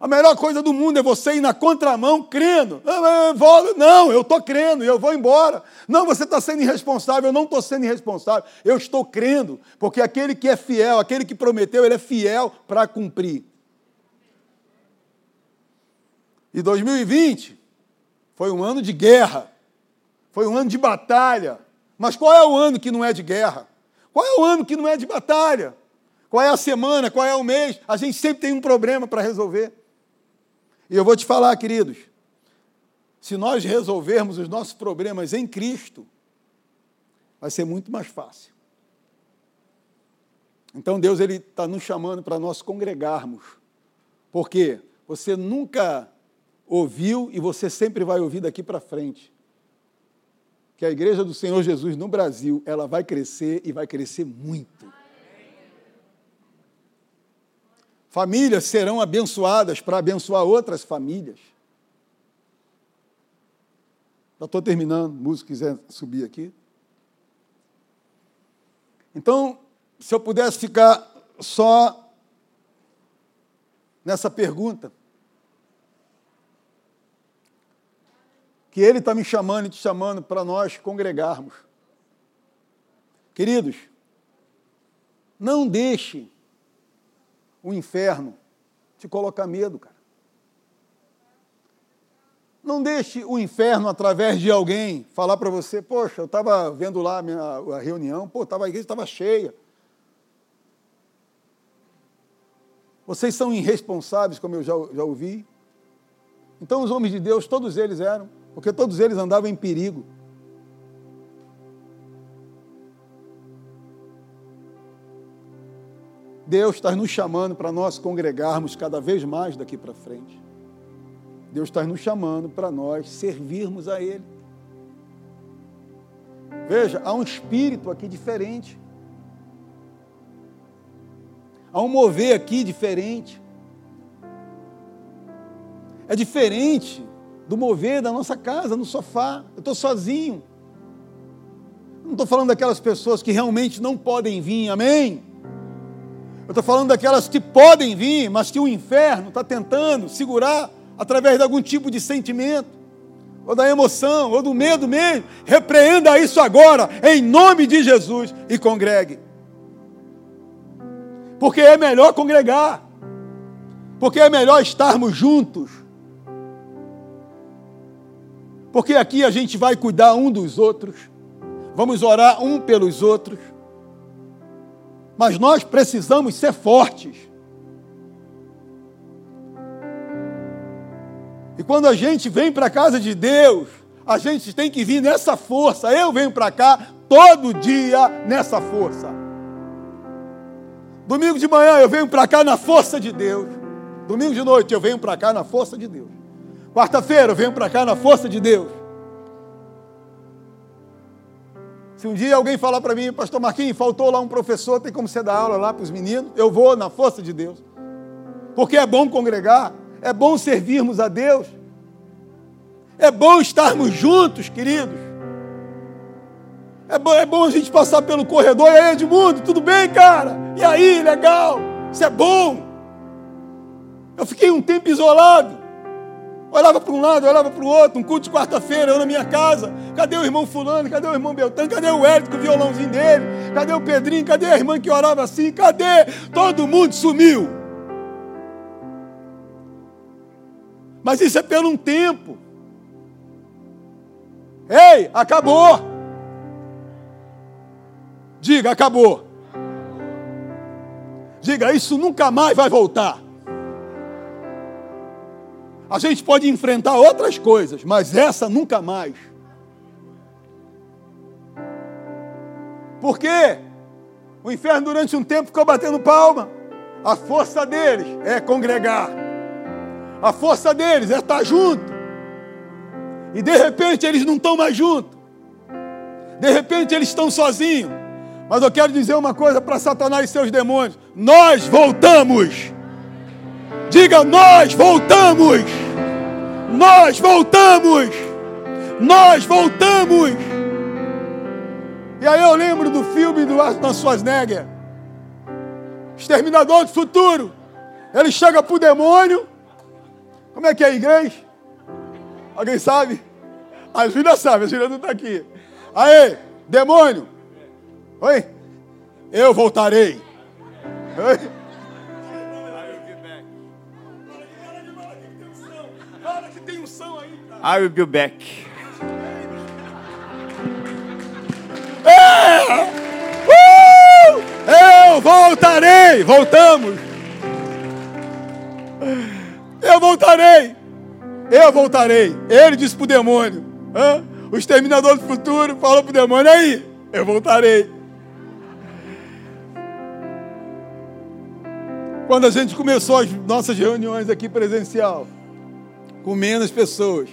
A melhor coisa do mundo é você ir na contramão crendo. Ah, não, eu estou crendo e eu vou embora. Não, você está sendo irresponsável, eu não estou sendo irresponsável. Eu estou crendo, porque aquele que é fiel, aquele que prometeu, ele é fiel para cumprir. E 2020 foi um ano de guerra, foi um ano de batalha. Mas qual é o ano que não é de guerra? Qual é o ano que não é de batalha? Qual é a semana? Qual é o mês? A gente sempre tem um problema para resolver. E eu vou te falar, queridos, se nós resolvermos os nossos problemas em Cristo, vai ser muito mais fácil. Então Deus ele está nos chamando para nós congregarmos, porque você nunca ouviu e você sempre vai ouvir daqui para frente que a igreja do Senhor Jesus no Brasil ela vai crescer e vai crescer muito. Famílias serão abençoadas para abençoar outras famílias. Já estou terminando, músico quiser subir aqui. Então, se eu pudesse ficar só nessa pergunta, que Ele está me chamando e te chamando para nós congregarmos. Queridos, não deixe o inferno te colocar medo, cara. Não deixe o inferno, através de alguém, falar para você: Poxa, eu estava vendo lá a, minha, a reunião, pô, tava, a igreja estava cheia. Vocês são irresponsáveis, como eu já, já ouvi. Então, os homens de Deus, todos eles eram, porque todos eles andavam em perigo. Deus está nos chamando para nós congregarmos cada vez mais daqui para frente. Deus está nos chamando para nós servirmos a Ele. Veja, há um espírito aqui diferente. Há um mover aqui diferente. É diferente do mover da nossa casa, no sofá. Eu estou sozinho. Não estou falando daquelas pessoas que realmente não podem vir, amém? Eu estou falando daquelas que podem vir, mas que o inferno está tentando segurar através de algum tipo de sentimento, ou da emoção, ou do medo mesmo. Repreenda isso agora, em nome de Jesus, e congregue. Porque é melhor congregar, porque é melhor estarmos juntos. Porque aqui a gente vai cuidar um dos outros, vamos orar um pelos outros mas nós precisamos ser fortes. E quando a gente vem para a casa de Deus, a gente tem que vir nessa força. Eu venho para cá todo dia nessa força. Domingo de manhã eu venho para cá na força de Deus. Domingo de noite eu venho para cá na força de Deus. Quarta-feira eu venho para cá na força de Deus. Se um dia alguém falar para mim, pastor Marquinhos, faltou lá um professor, tem como você dar aula lá para os meninos, eu vou na força de Deus. Porque é bom congregar, é bom servirmos a Deus, é bom estarmos juntos, queridos. É bom, é bom a gente passar pelo corredor, e aí, Edmundo, tudo bem, cara? E aí, legal? Isso é bom. Eu fiquei um tempo isolado. Olhava para um lado, olhava para o outro, um culto de quarta-feira, eu na minha casa. Cadê o irmão fulano? Cadê o irmão Beltrano? Cadê o Hélio com o violãozinho dele? Cadê o Pedrinho? Cadê a irmã que orava assim? Cadê? Todo mundo sumiu. Mas isso é pelo um tempo. Ei, acabou. Diga, acabou. Diga, isso nunca mais vai voltar. A gente pode enfrentar outras coisas, mas essa nunca mais. Por quê? O inferno durante um tempo ficou batendo palma. A força deles é congregar. A força deles é estar junto. E de repente eles não estão mais juntos. De repente eles estão sozinhos. Mas eu quero dizer uma coisa para Satanás e seus demônios: nós voltamos. Diga, nós voltamos. Nós voltamos. Nós voltamos. E aí eu lembro do filme do Arnold Schwarzenegger. Exterminador do Futuro. Ele chega para o demônio. Como é que é em inglês? Alguém sabe? A Júlia sabe, a Júlia não está aqui. Aí, demônio. Oi? Eu voltarei. Oi? I will be back. É! Uh! Eu voltarei! Voltamos! Eu voltarei! Eu voltarei! Ele disse para o demônio. Hã? O exterminador do futuro falou para o demônio: aí, eu voltarei. Quando a gente começou as nossas reuniões aqui presencial, com menos pessoas,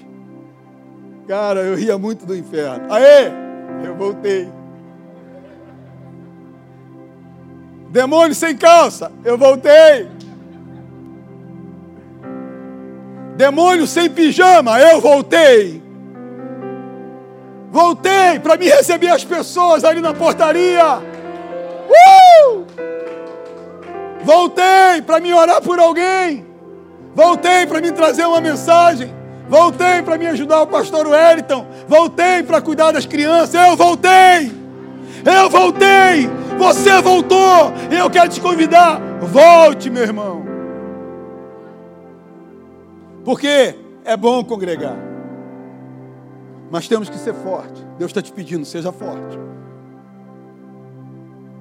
Cara, eu ria muito do inferno. Aê! Eu voltei. Demônio sem calça, eu voltei. Demônio sem pijama, eu voltei. Voltei para me receber as pessoas ali na portaria. Uh! Voltei para me orar por alguém. Voltei para me trazer uma mensagem. Voltei para me ajudar o pastor Wellington. Voltei para cuidar das crianças. Eu voltei. Eu voltei. Você voltou. Eu quero te convidar. Volte, meu irmão. Porque é bom congregar. Mas temos que ser forte. Deus está te pedindo, seja forte.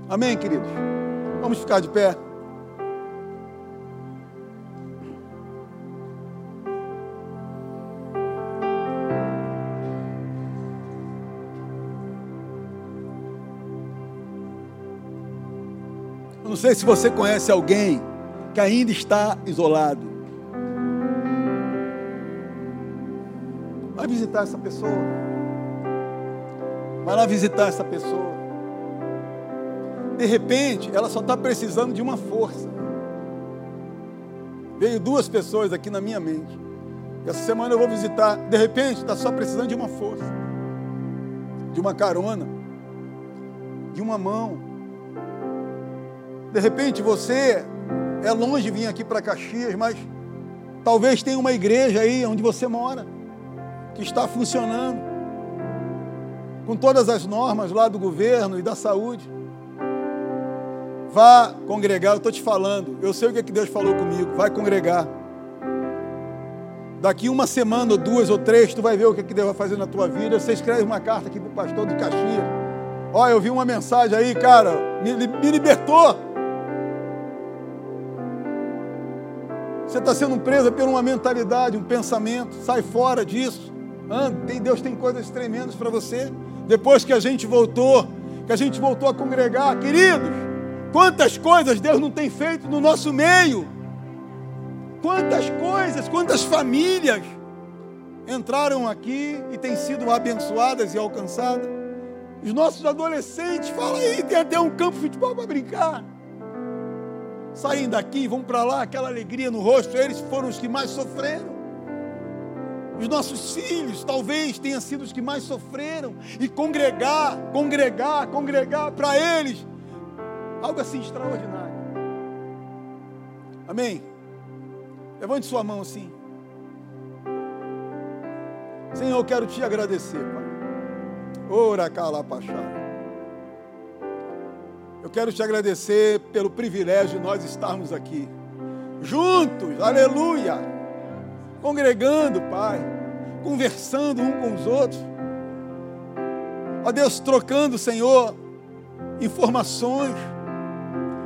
Amém, queridos? Vamos ficar de pé. Sei se você conhece alguém que ainda está isolado. Vai visitar essa pessoa. Vai lá visitar essa pessoa. De repente, ela só está precisando de uma força. Veio duas pessoas aqui na minha mente. Essa semana eu vou visitar. De repente, está só precisando de uma força, de uma carona, de uma mão de repente você é longe vir aqui para Caxias, mas talvez tenha uma igreja aí onde você mora, que está funcionando, com todas as normas lá do governo e da saúde. Vá congregar, eu estou te falando, eu sei o que, é que Deus falou comigo, vai congregar. Daqui uma semana, ou duas, ou três, tu vai ver o que, é que Deus vai fazer na tua vida. Você escreve uma carta aqui para o pastor de Caxias. Olha, eu vi uma mensagem aí, cara, me, me libertou. Você está sendo presa por uma mentalidade, um pensamento. Sai fora disso. tem, Deus tem coisas tremendas para você. Depois que a gente voltou, que a gente voltou a congregar, queridos, quantas coisas Deus não tem feito no nosso meio. Quantas coisas, quantas famílias entraram aqui e têm sido abençoadas e alcançadas. Os nossos adolescentes, fala aí, tem até um campo de futebol para brincar saem daqui, vão para lá, aquela alegria no rosto, eles foram os que mais sofreram. Os nossos filhos talvez tenham sido os que mais sofreram. E congregar, congregar, congregar para eles. Algo assim extraordinário. Amém? Levante sua mão assim. Senhor, eu quero te agradecer, Pai. Ora, calapachá. Eu quero te agradecer pelo privilégio de nós estarmos aqui, juntos, aleluia, congregando, Pai, conversando um com os outros. Ó Deus, trocando, Senhor, informações,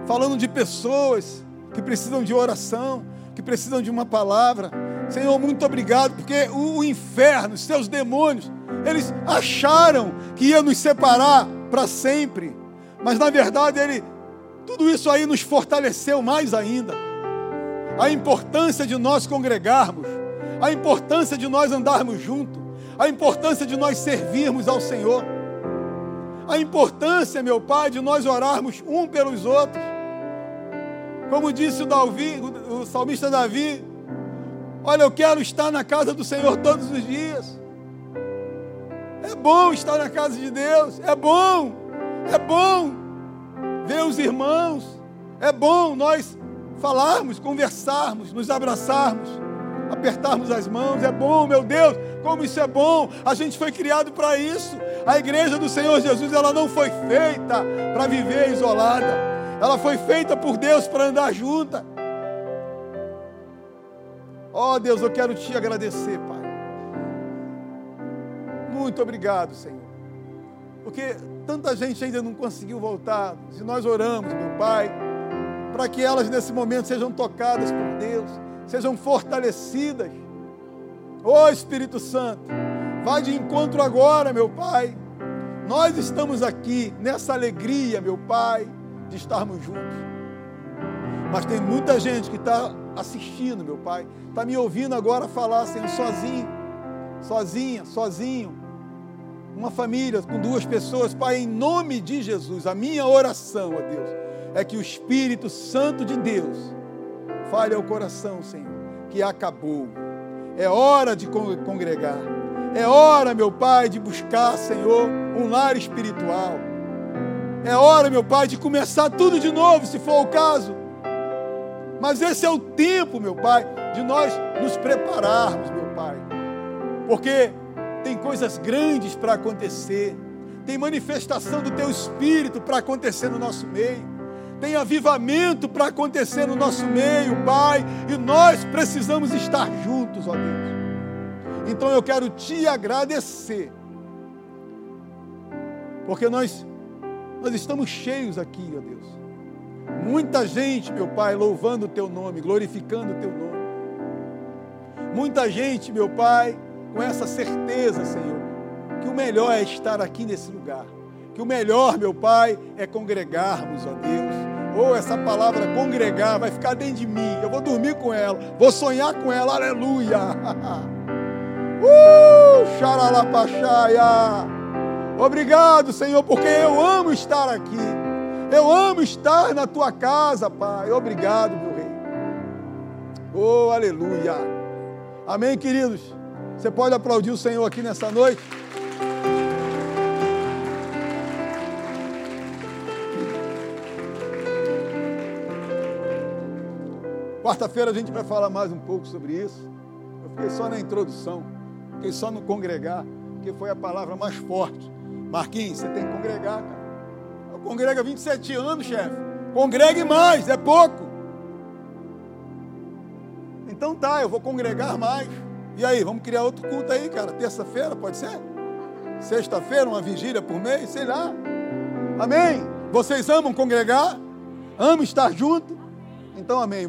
falando de pessoas que precisam de oração, que precisam de uma palavra. Senhor, muito obrigado, porque o inferno, seus demônios, eles acharam que ia nos separar para sempre mas na verdade ele tudo isso aí nos fortaleceu mais ainda. A importância de nós congregarmos, a importância de nós andarmos juntos, a importância de nós servirmos ao Senhor. A importância, meu Pai, de nós orarmos um pelos outros. Como disse o, Davi, o salmista Davi, olha, eu quero estar na casa do Senhor todos os dias. É bom estar na casa de Deus, é bom. É bom ver os irmãos, é bom nós falarmos, conversarmos, nos abraçarmos, apertarmos as mãos. É bom, meu Deus, como isso é bom. A gente foi criado para isso. A igreja do Senhor Jesus, ela não foi feita para viver isolada. Ela foi feita por Deus para andar junta. Oh Deus, eu quero te agradecer, Pai. Muito obrigado, Senhor. Porque tanta gente ainda não conseguiu voltar. Se nós oramos, meu Pai, para que elas nesse momento sejam tocadas por Deus, sejam fortalecidas. Ô oh, Espírito Santo, vá de encontro agora, meu Pai. Nós estamos aqui nessa alegria, meu Pai, de estarmos juntos. Mas tem muita gente que está assistindo, meu Pai, está me ouvindo agora falar assim, sozinho, sozinha, sozinho uma família com duas pessoas, Pai, em nome de Jesus, a minha oração, ó Deus, é que o Espírito Santo de Deus fale ao coração, Senhor, que acabou. É hora de congregar. É hora, meu Pai, de buscar, Senhor, um lar espiritual. É hora, meu Pai, de começar tudo de novo, se for o caso. Mas esse é o tempo, meu Pai, de nós nos prepararmos, meu Pai. Porque tem coisas grandes para acontecer, tem manifestação do teu espírito para acontecer no nosso meio, tem avivamento para acontecer no nosso meio, Pai, e nós precisamos estar juntos, ó Deus. Então eu quero te agradecer. Porque nós, nós estamos cheios aqui, ó Deus. Muita gente, meu Pai, louvando o teu nome, glorificando o teu nome. Muita gente, meu Pai, com essa certeza, Senhor, que o melhor é estar aqui nesse lugar. Que o melhor, meu Pai, é congregarmos, ó Deus. Ou oh, essa palavra congregar vai ficar dentro de mim. Eu vou dormir com ela, vou sonhar com ela, aleluia. <laughs> uh, xaralapaxaia. Obrigado, Senhor, porque eu amo estar aqui. Eu amo estar na tua casa, Pai. Obrigado, meu rei. Oh, aleluia. Amém, queridos. Você pode aplaudir o Senhor aqui nessa noite? Quarta-feira a gente vai falar mais um pouco sobre isso. Eu fiquei só na introdução, fiquei só no congregar, que foi a palavra mais forte. Marquinhos, você tem que congregar, cara. Eu congrego há 27 anos, chefe. Congregue mais, é pouco. Então tá, eu vou congregar mais. E aí, vamos criar outro culto aí, cara? Terça-feira, pode ser? Sexta-feira, uma vigília por mês, sei lá. Amém? Vocês amam congregar? Amam estar junto? Então, amém.